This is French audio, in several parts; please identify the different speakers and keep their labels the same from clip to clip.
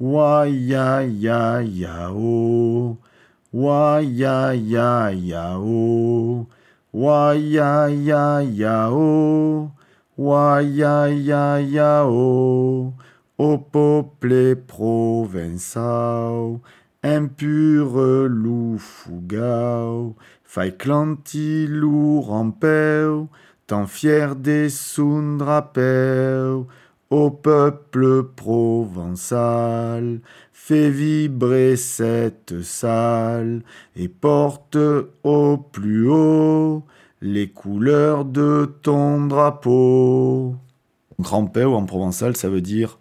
Speaker 1: Wa ya ya yao. Wa ya ya ya ya. Wa ya ya yao. Au peuple provençal, impur loup fougao, faille clanti rampeu, tant fier des son drapeu, au peuple provençal, fait vibrer cette salle et porte au plus haut les couleurs de ton drapeau. Rampeu en provençal, ça veut dire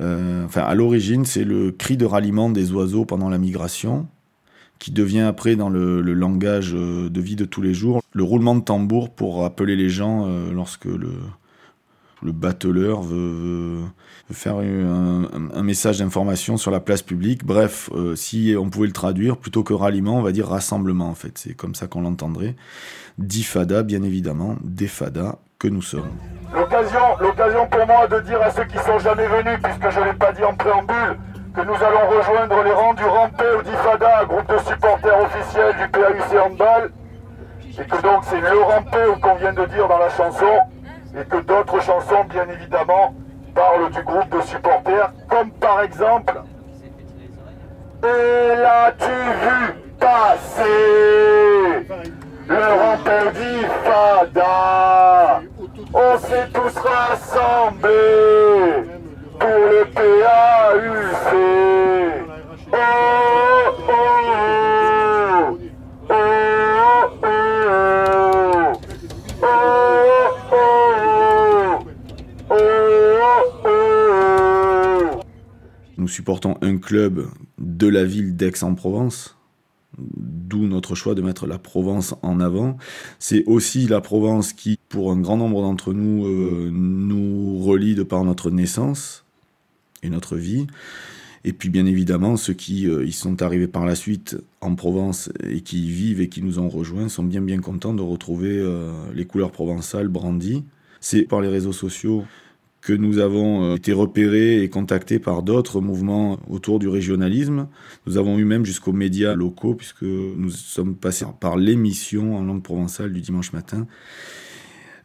Speaker 1: euh, enfin, à l'origine, c'est le cri de ralliement des oiseaux pendant la migration, qui devient après, dans le, langage euh, de vie de tous les jours, le roulement de tambour pour appeler les gens euh, lorsque le, le bateleur veut, faire un, message d'information sur la place publique. Bref, si on pouvait le traduire, plutôt que ralliement, on va dire rassemblement en fait. C'est comme ça qu'on l'entendrait. Difada, bien évidemment, defada, que nous sommes.
Speaker 2: L'occasion, l'occasion pour moi de dire à ceux qui sont jamais venus, puisque je ne l'ai pas dit en préambule, que nous allons rejoindre les rangs du Rampé ou d'Ifada, groupe de supporters officiels du PAUC Handball, et que donc c'est le Rampé qu'on vient de dire dans la chanson, et que d'autres chansons, bien évidemment, parlent du groupe de supporters, comme par exemple Et l'as-tu vu passer? Le Rampé d'Ifada on s'est tous rassemblés pour le PAUC.
Speaker 1: Supportons un club de la ville d'Aix-en-Provence d'où notre choix de mettre la Provence en avant. C'est aussi la Provence qui, pour un grand nombre d'entre nous, euh, nous relie de par notre naissance et notre vie. Et puis bien évidemment, ceux qui euh, y sont arrivés par la suite en Provence et qui y vivent et qui nous ont rejoints sont bien bien contents de retrouver euh, les couleurs provençales brandies. C'est par les réseaux sociaux que nous avons euh, été repérés et contactés par d'autres mouvements autour du régionalisme. Nous avons eu même jusqu'aux médias locaux, puisque nous sommes passés par l'émission en langue provençale du dimanche matin.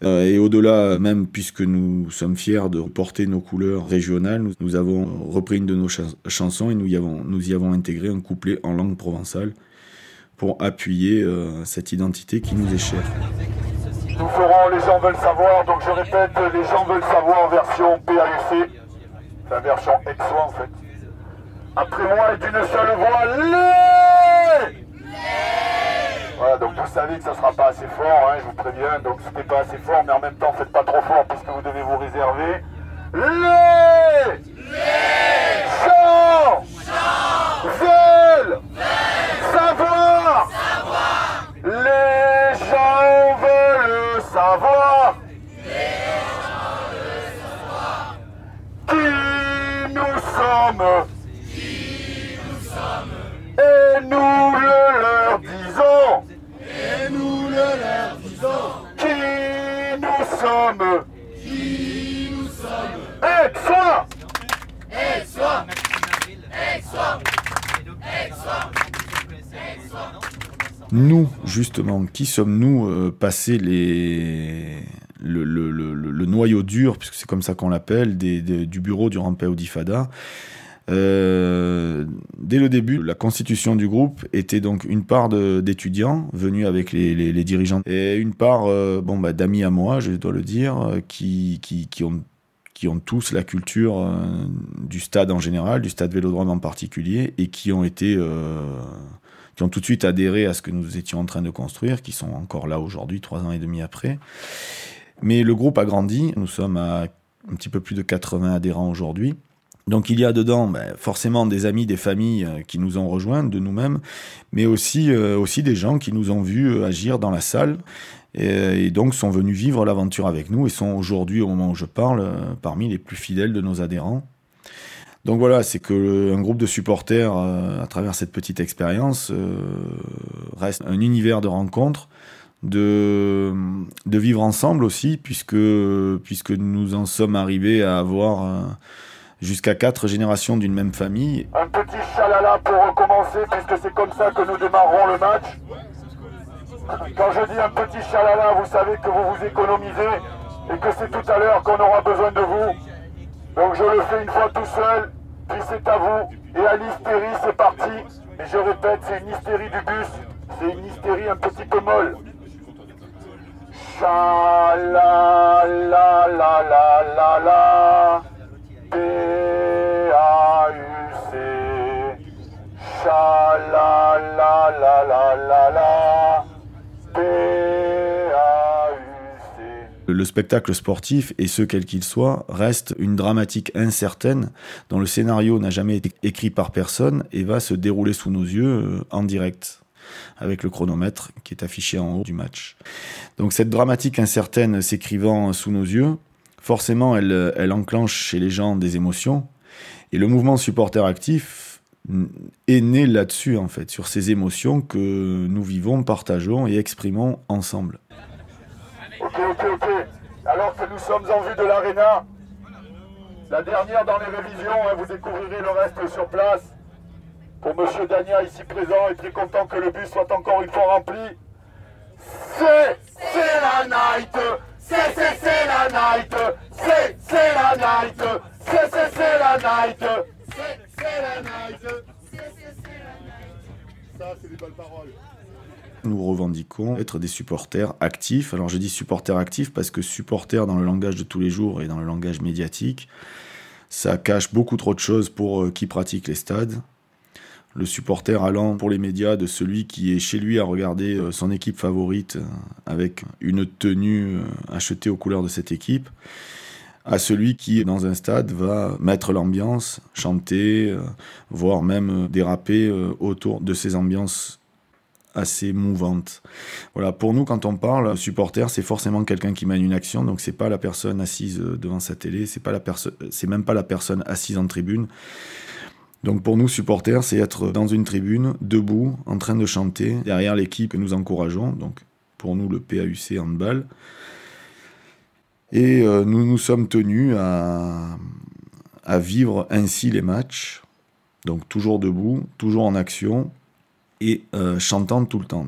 Speaker 1: Euh, et au-delà, même puisque nous sommes fiers de porter nos couleurs régionales, nous, avons repris une de nos chansons et nous y, avons, intégré un couplet en langue provençale pour appuyer euh, cette identité qui nous est chère.
Speaker 2: Nous ferons Les gens veulent savoir, donc je répète, Les gens veulent savoir version PAUC, la version EXO en fait. Après moi et d'une seule voix, les Voilà, donc vous savez que ça sera pas assez fort, hein, je vous préviens, donc c'était pas assez fort, mais en même temps faites pas trop fort puisque vous devez vous réserver. Les Les Nous,
Speaker 1: justement, qui sommes-nous euh, passés le, noyau dur, puisque c'est comme ça qu'on l'appelle, du bureau du Rampé Audifada euh, dès le début, la constitution du groupe était donc une part d'étudiants venus avec les, dirigeants. Et une part euh, bon, bah, d'amis à moi, je dois le dire, qui, qui, ont, qui ont tous la culture euh, du stade en général, du stade Vélodrome en particulier, et qui ont été euh, qui ont tout de suite adhéré à ce que nous étions en train de construire, qui sont encore là aujourd'hui, trois ans et demi après. Mais le groupe a grandi, nous sommes à un petit peu plus de 80 adhérents aujourd'hui. Donc il y a dedans ben, forcément des amis, des familles euh, qui nous ont rejoints de nous-mêmes, mais aussi, aussi des gens qui nous ont vus agir dans la salle et, et donc sont venus vivre l'aventure avec nous et sont aujourd'hui, au moment où je parle, euh, parmi les plus fidèles de nos adhérents. Donc voilà, c'est que un groupe de supporters, euh, à travers cette petite expérience, euh, reste un univers de rencontres, de, vivre ensemble aussi, puisque, puisque nous en sommes arrivés à avoir jusqu'à quatre générations d'une même famille.
Speaker 2: Un petit chalala pour recommencer, puisque c'est comme ça que nous démarrons le match. Quand je dis un petit chalala, vous savez que vous vous économisez et que c'est tout à l'heure qu'on aura besoin de vous. Donc je le fais une fois tout seul, puis c'est à vous. Et à l'hystérie, c'est parti. Et je répète, c'est une hystérie du bus. C'est une hystérie un petit peu molle. Chalala la la la la. P-A-U-C. Chalala la la la la.
Speaker 1: Le spectacle sportif, et ce quel qu'il soit, reste une dramatique incertaine dont le scénario n'a jamais été écrit par personne et va se dérouler sous nos yeux euh, en direct avec le chronomètre qui est affiché en haut du match. Donc cette dramatique incertaine s'écrivant sous nos yeux, forcément elle, elle enclenche chez les gens des émotions et le mouvement supporter actif est né là-dessus en fait, sur ces émotions que nous vivons, partageons et exprimons ensemble.
Speaker 2: Ok, ok, ok. Alors que nous sommes en vue de l'aréna, la dernière dans les révisions, hein, vous découvrirez le reste sur place. Pour Monsieur Dania ici présent et très content que le bus soit encore une fois rempli. C'est, c'est la night C'est, c'est, c'est la night C'est, c'est la night C'est, c'est, c'est la night
Speaker 1: Nous revendiquons être des supporters actifs. Alors je dis supporters actifs parce que supporters dans le langage de tous les jours et dans le langage médiatique, ça cache beaucoup trop de choses pour euh, qui pratique les stades. Le supporter allant pour les médias de celui qui est chez lui à regarder euh, son équipe favorite euh, avec une tenue achetée aux couleurs de cette équipe, à celui qui, dans un stade, va mettre l'ambiance, chanter, voire même déraper autour de ces ambiances assez mouvante. Voilà, pour nous, quand on parle supporter, c'est forcément quelqu'un qui mène une action, donc c'est pas la personne assise devant sa télé, c'est pas la personne, c'est même pas la personne assise en tribune. Donc pour nous, supporter, c'est être dans une tribune, debout, en train de chanter, derrière l'équipe que nous encourageons, donc pour nous le PAUC handball. Et euh, nous nous sommes tenus à, vivre ainsi les matchs, donc toujours debout, toujours en action, et euh, chantant tout le temps.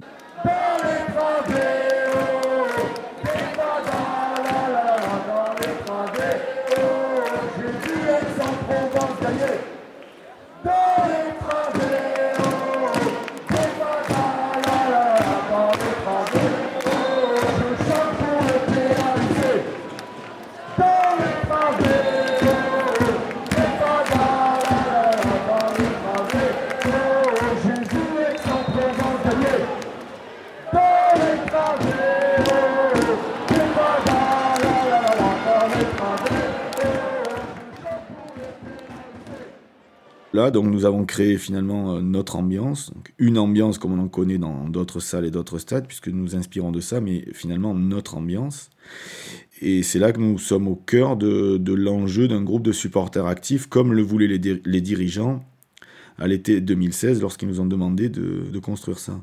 Speaker 1: Là, donc nous avons créé finalement euh, notre ambiance, une ambiance comme on en connaît dans d'autres salles et d'autres stades, puisque nous nous inspirons de ça, mais finalement notre ambiance. Et c'est là que nous sommes au cœur de, l'enjeu d'un groupe de supporters actifs, comme le voulaient les, dirigeants à l'été 2016 lorsqu'ils nous ont demandé de, construire ça.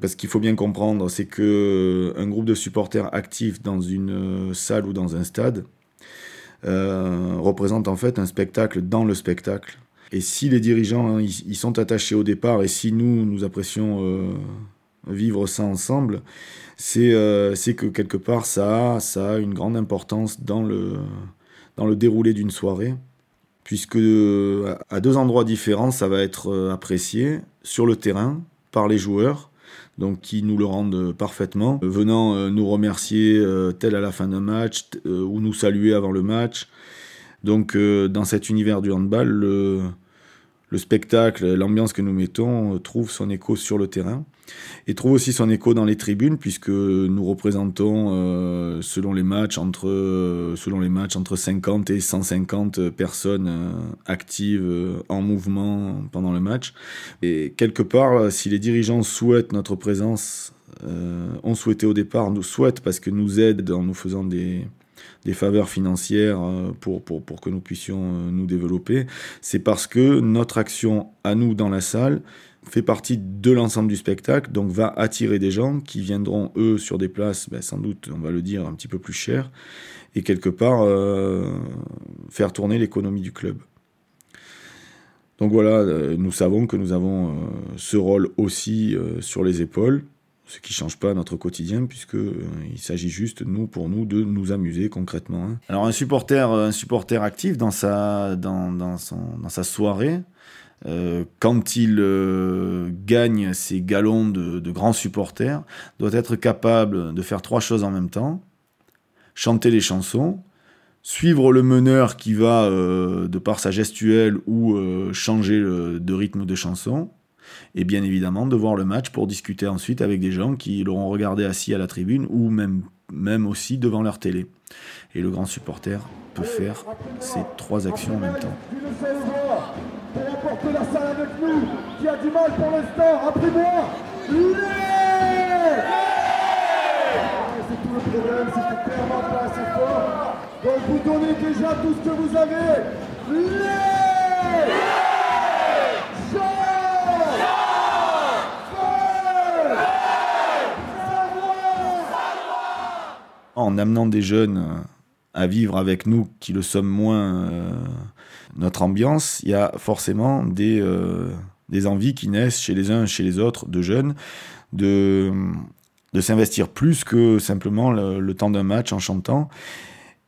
Speaker 1: parce qu'il faut bien comprendre, c'est que euh, un groupe de supporters actifs dans une euh, salle ou dans un stade représente en fait un spectacle dans le spectacle. Et si les dirigeants hein, ils, sont attachés au départ et si nous, nous apprécions euh, vivre ça ensemble, euh, c'est que quelque part ça a, ça a une grande importance dans le, dans le déroulé d'une soirée, puisque euh, à deux endroits différents, ça va être apprécié sur le terrain par les joueurs. Donc qui nous le rendent parfaitement, venant nous remercier tel à la fin d'un match ou nous saluer avant le match. Donc dans cet univers du handball, le, le spectacle, l'ambiance que nous mettons trouve son écho sur le terrain et trouve aussi son écho dans les tribunes puisque nous représentons euh, selon les matchs entre euh, selon les matchs entre 50 et 150 personnes euh, actives en mouvement pendant le match. Et quelque part si les dirigeants souhaitent notre présence ont souhaité au départ nous souhaitent parce que nous aident en nous faisant des des faveurs financières euh, pour, pour, pour que nous puissions euh, nous développer, c'est parce que notre action à nous dans la salle fait partie de l'ensemble du spectacle, donc va attirer des gens qui viendront, eux, sur des places, ben, sans doute, on va le dire, un petit peu plus chères, et quelque part euh, faire tourner l'économie du club. Donc voilà, nous savons que nous avons ce rôle aussi sur les épaules, ce qui ne change pas notre quotidien, puisqu'il s'agit juste, nous, pour nous, de nous amuser concrètement. Hein. Alors un supporter, un supporter actif dans sa, soirée, euh, quand il euh, gagne ses galons de, grands supporters, doit être capable de faire trois choses en même temps. Chanter les chansons, suivre le meneur qui va, euh, de par sa gestuelle, ou changer de rythme de chanson, et bien évidemment de voir le match pour discuter ensuite avec des gens qui l'auront regardé assis à la tribune, ou même, même aussi devant leur télé. Et le grand supporter peut faire ces trois actions en même temps
Speaker 3: pour remporter la salle avec nous, qui a du mal pour l'instant, appris-moi Les C'est tout le problème, c'est que clairement pas assez fort. Donc vous donnez déjà tout ce que vous avez.
Speaker 1: En amenant des jeunes à vivre avec nous qui le sommes moins euh, notre ambiance, il y a forcément des, euh, des envies qui naissent chez les uns, chez les autres, de jeunes, de, de s'investir plus que simplement le, temps d'un match en chantant.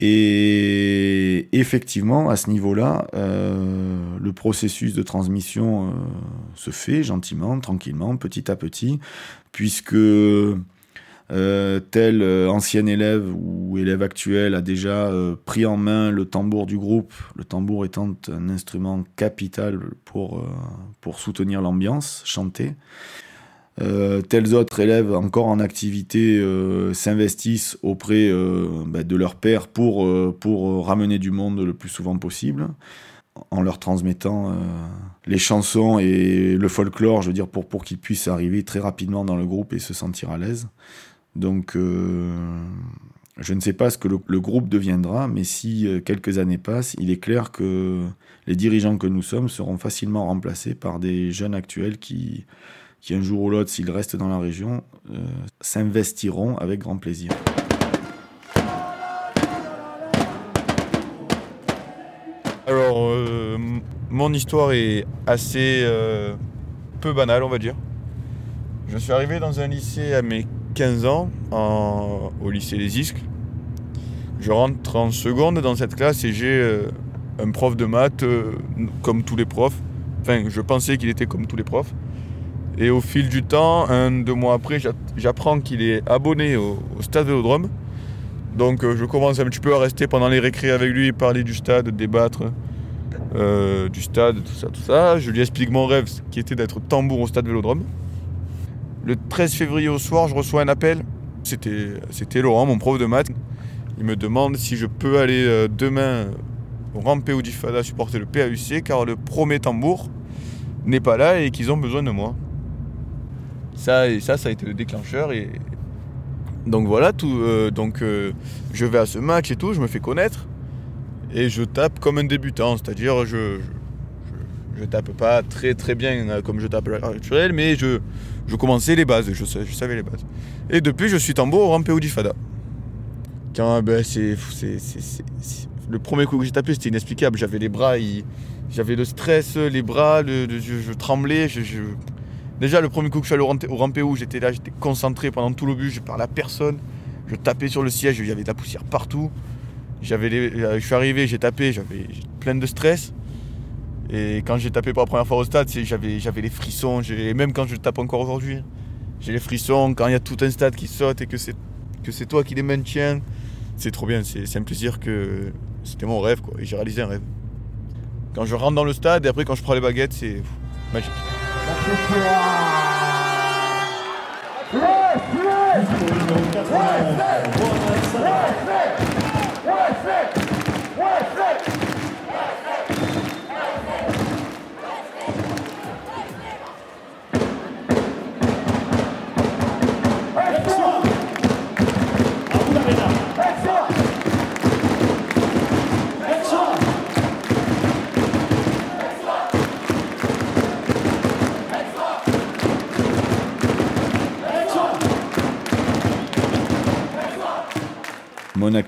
Speaker 1: Et effectivement, à ce niveau-là, euh, le processus de transmission euh, se fait gentiment, tranquillement, petit à petit, puisque euh, tel euh, ancien élève ou élève actuel a déjà euh, pris en main le tambour du groupe, le tambour étant un instrument capital pour, pour soutenir l'ambiance, chanter. tels autres élèves encore en activité s'investissent auprès bah, de leur père pour, pour ramener du monde le plus souvent possible en leur transmettant les chansons et le folklore, je veux dire, pour, pour qu'ils puissent arriver très rapidement dans le groupe et se sentir à l'aise. Donc, euh, je ne sais pas ce que le, groupe deviendra, mais si euh, quelques années passent, il est clair que les dirigeants que nous sommes seront facilement remplacés par des jeunes actuels qui, un jour ou l'autre, s'ils restent dans la région, euh, s'investiront avec grand plaisir.
Speaker 2: Alors, mon histoire est assez peu banale, on va dire. Je suis arrivé dans un lycée à mes 15 ans au lycée Les Isques. Je rentre en seconde dans cette classe et j'ai euh, un prof de maths euh, comme tous les profs. Enfin, je pensais qu'il était comme tous les profs. Et au fil du temps, un, deux mois après, j'apprends qu'il est abonné au, stade Vélodrome. Donc euh, je commence un petit peu à rester pendant les récrés avec lui, parler du stade, débattre du stade, tout ça, tout ça. Je lui explique mon rêve qui était d'être tambour au stade Vélodrome. Le 13 février au soir, je reçois un appel. C'était Laurent, mon prof de maths. Il me demande si je peux aller euh, demain au ramper au Difada supporter le PAUC car le premier tambour n'est pas là et qu'ils ont besoin de moi. Ça, et ça, ça a été le déclencheur. Et donc voilà, tout, euh, donc euh, je vais à ce match et tout, je me fais connaître et je tape comme un débutant, c'est-à-dire je, je, tape pas très très bien comme je tape actuel, mais je, je commençais les bases, je, savais les bases. Et depuis, je suis tambour au rampé du Fada. Quand, ben, c'est, le premier coup que j'ai tapé, c'était inexplicable. J'avais les bras, j'avais le stress, les bras, je, tremblais. Déjà, le premier coup que je suis allé au rampé où j'étais là, j'étais concentré pendant tout le bus, je parlais à personne. Je tapais sur le siège, il y avait de la poussière partout. J'avais je suis arrivé, j'ai tapé, j'avais plein de stress. Et quand j'ai tapé pour la première fois au stade, j'avais, les frissons. Et même quand je tape encore aujourd'hui, j'ai les frissons. Quand il y a tout un stade qui saute et que c'est, toi qui les maintiens, c'est trop bien. C'est, un plaisir que c'était mon rêve. Quoi, et j'ai réalisé un rêve. Quand je rentre dans le stade et après quand je prends les baguettes, c'est magique.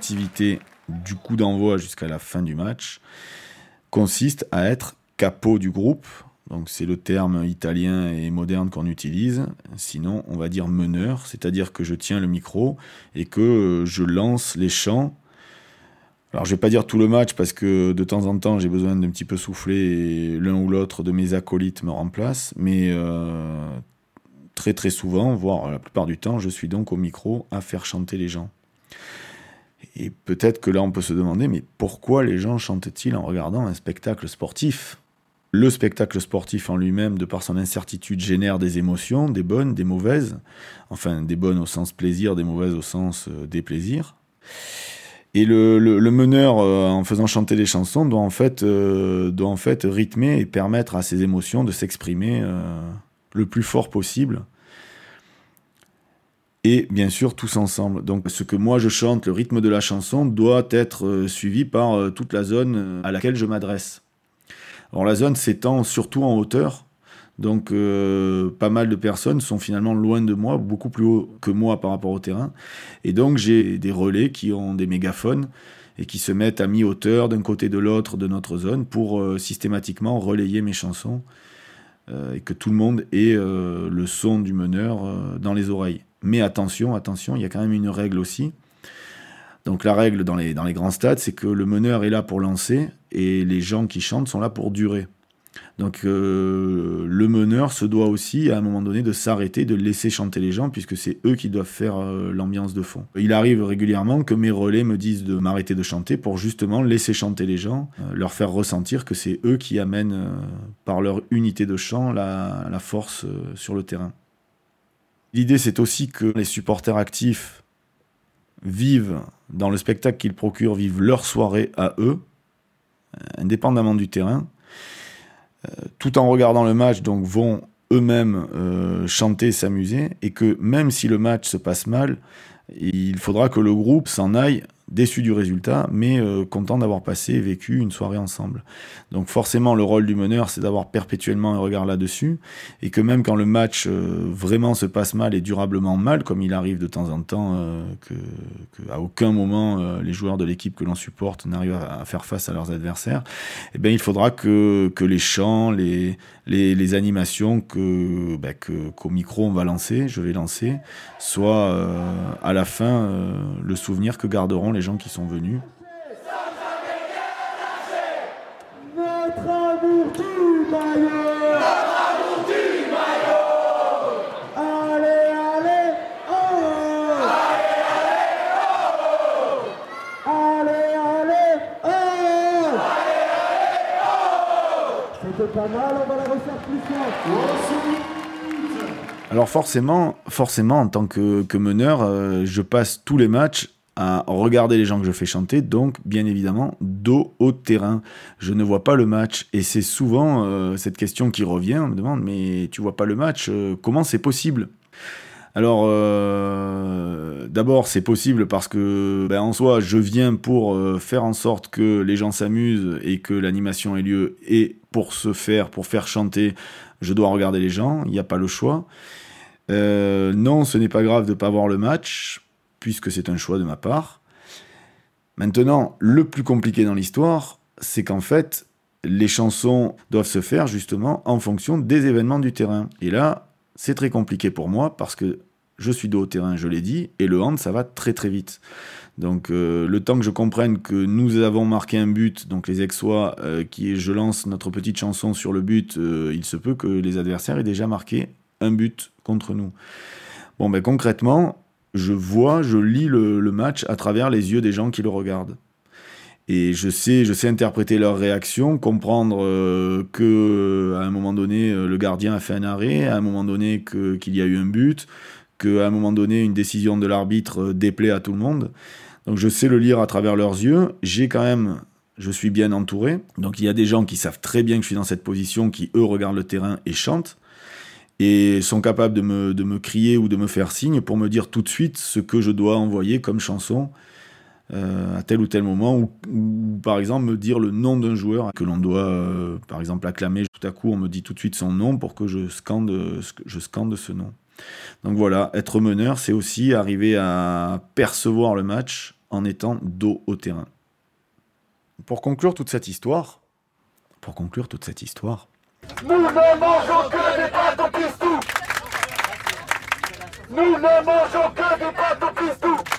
Speaker 1: Activité du coup d'envoi jusqu'à la fin du match consiste à être capot du groupe. Donc c'est le terme italien et moderne qu'on utilise. Sinon, on va dire meneur, c'est-à-dire que je tiens le micro et que je lance les chants. Alors je vais pas dire tout le match parce que de temps en temps j'ai besoin d'un petit peu souffler et l'un ou l'autre de mes acolytes me remplace, mais euh, très très souvent, voire la plupart du temps, je suis donc au micro à faire chanter les gens. Et peut-être que là on peut se demander, mais pourquoi les gens chantent-ils en regardant un spectacle sportif? Le spectacle sportif en lui-même, de par son incertitude, génère des émotions, des bonnes, des mauvaises, enfin des bonnes au sens plaisir, des mauvaises au sens euh, déplaisir. Et le, le, meneur, euh, en faisant chanter les chansons, doit en, fait, euh, doit en fait rythmer et permettre à ses émotions de s'exprimer le plus fort possible. Et bien sûr, tous ensemble. Donc, ce que moi je chante, le rythme de la chanson, doit être suivi par toute la zone à laquelle je m'adresse. Alors, la zone s'étend surtout en hauteur. Donc euh, pas mal de personnes sont finalement loin de moi, beaucoup plus haut que moi par rapport au terrain. Et donc j'ai des relais qui ont des mégaphones et qui se mettent à mi-hauteur d'un côté de l'autre de notre zone pour euh, systématiquement relayer mes chansons euh, et que tout le monde ait le son du meneur dans les oreilles. Mais attention, attention, il y a quand même une règle aussi. Donc la règle dans les, dans les grands stades, c'est que le meneur est là pour lancer et les gens qui chantent sont là pour durer. Donc euh, le meneur se doit aussi à un moment donné de s'arrêter, de laisser chanter les gens, puisque c'est eux qui doivent faire euh, l'ambiance de fond. Il arrive régulièrement que mes relais me disent de m'arrêter de chanter pour justement laisser chanter les gens, euh, leur faire ressentir que c'est eux qui amènent par leur unité de chant la, la force sur le terrain. L'idée c'est aussi que les supporters actifs vivent dans le spectacle qu'ils procurent, vivent leur soirée à eux, indépendamment du terrain euh, tout en regardant le match, donc vont eux-mêmes euh, chanter, s'amuser, et que même si le match se passe mal, il faudra que le groupe s'en aille déçu du résultat, mais euh, content d'avoir passé et vécu une soirée ensemble. Donc forcément, le rôle du meneur, c'est d'avoir perpétuellement un regard là-dessus, et que même quand le match euh, vraiment se passe mal et durablement mal, comme il arrive de temps en temps, euh, que, à aucun moment les joueurs de l'équipe que l'on supporte n'arrivent à, faire face à leurs adversaires, eh bien, il faudra que, que les chants, les, les, animations que, ben, que, qu'au micro on va lancer, je vais lancer, soient à la fin le souvenir que garderont les gens qui sont venus
Speaker 3: maillot Notre amour du maillot Allez, allez, oh Allez, allez, oh Allez, allez, oh Allez, allez, oh C'était
Speaker 1: Alors forcément, forcément, en tant que, meneur, euh, je passe tous les matchs à regarder les gens que je fais chanter, donc bien évidemment dos au terrain. Je ne vois pas le match et c'est souvent euh, cette question qui revient, on me demande mais tu vois pas le match, euh, comment c'est possible? Alors, d'abord, c'est possible parce que, ben, en soi, je viens pour faire en sorte que les gens s'amusent et que l'animation ait lieu. Et pour ce faire, pour faire chanter, je dois regarder les gens. Il n'y a pas le choix. non, ce n'est pas grave de ne pas voir le match puisque c'est un choix de ma part. Maintenant, le plus compliqué dans l'histoire, c'est qu'en fait, les chansons doivent se faire justement en fonction des événements du terrain. Et là, c'est très compliqué pour moi parce que je suis de haut terrain, je l'ai dit, et le hand, ça va très très vite. Donc euh, le temps que je comprenne que nous avons marqué un but, donc les Aixois, euh, qui je lance notre petite chanson sur le but, euh, il se peut que les adversaires aient déjà marqué un but contre nous. Bon, ben concrètement, je vois, je lis le, match à travers les yeux des gens qui le regardent. Et je sais, je sais interpréter leurs réactions, comprendre euh, que à un moment donné euh, le gardien a fait un arrêt, à un moment donné qu'il y a eu un but, qu'à un moment donné une décision de l'arbitre déplaît à tout le monde. Donc je sais le lire à travers leurs yeux. J'ai quand même, je suis bien entouré. Donc il y a des gens qui savent très bien que je suis dans cette position, qui eux regardent le terrain et chantent et sont capables de me, de me crier ou de me faire signe pour me dire tout de suite ce que je dois envoyer comme chanson euh, à tel ou tel moment, ou, par exemple me dire le nom d'un joueur que l'on doit euh, par exemple acclamer. Tout à coup, on me dit tout de suite son nom pour que je scande, je scande ce nom. Donc voilà, être meneur, c'est aussi arriver à percevoir le match en étant dos au terrain. Pour conclure toute cette histoire, pour conclure toute cette histoire,
Speaker 2: Nous ne mangeons que des pâtes au pistou. Nous ne mangeons que des pâtes au pistou